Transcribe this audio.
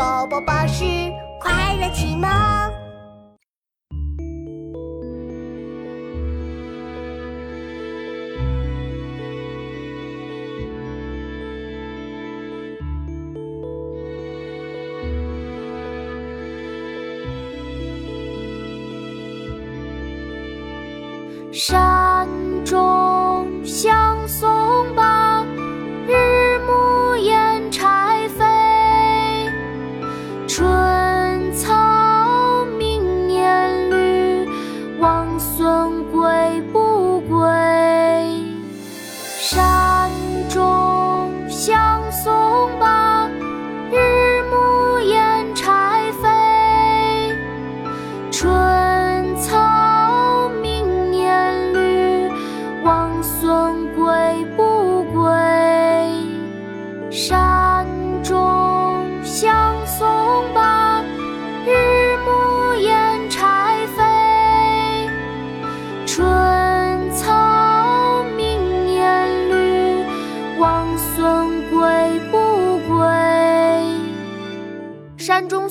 宝宝巴士快乐启蒙。山归不归？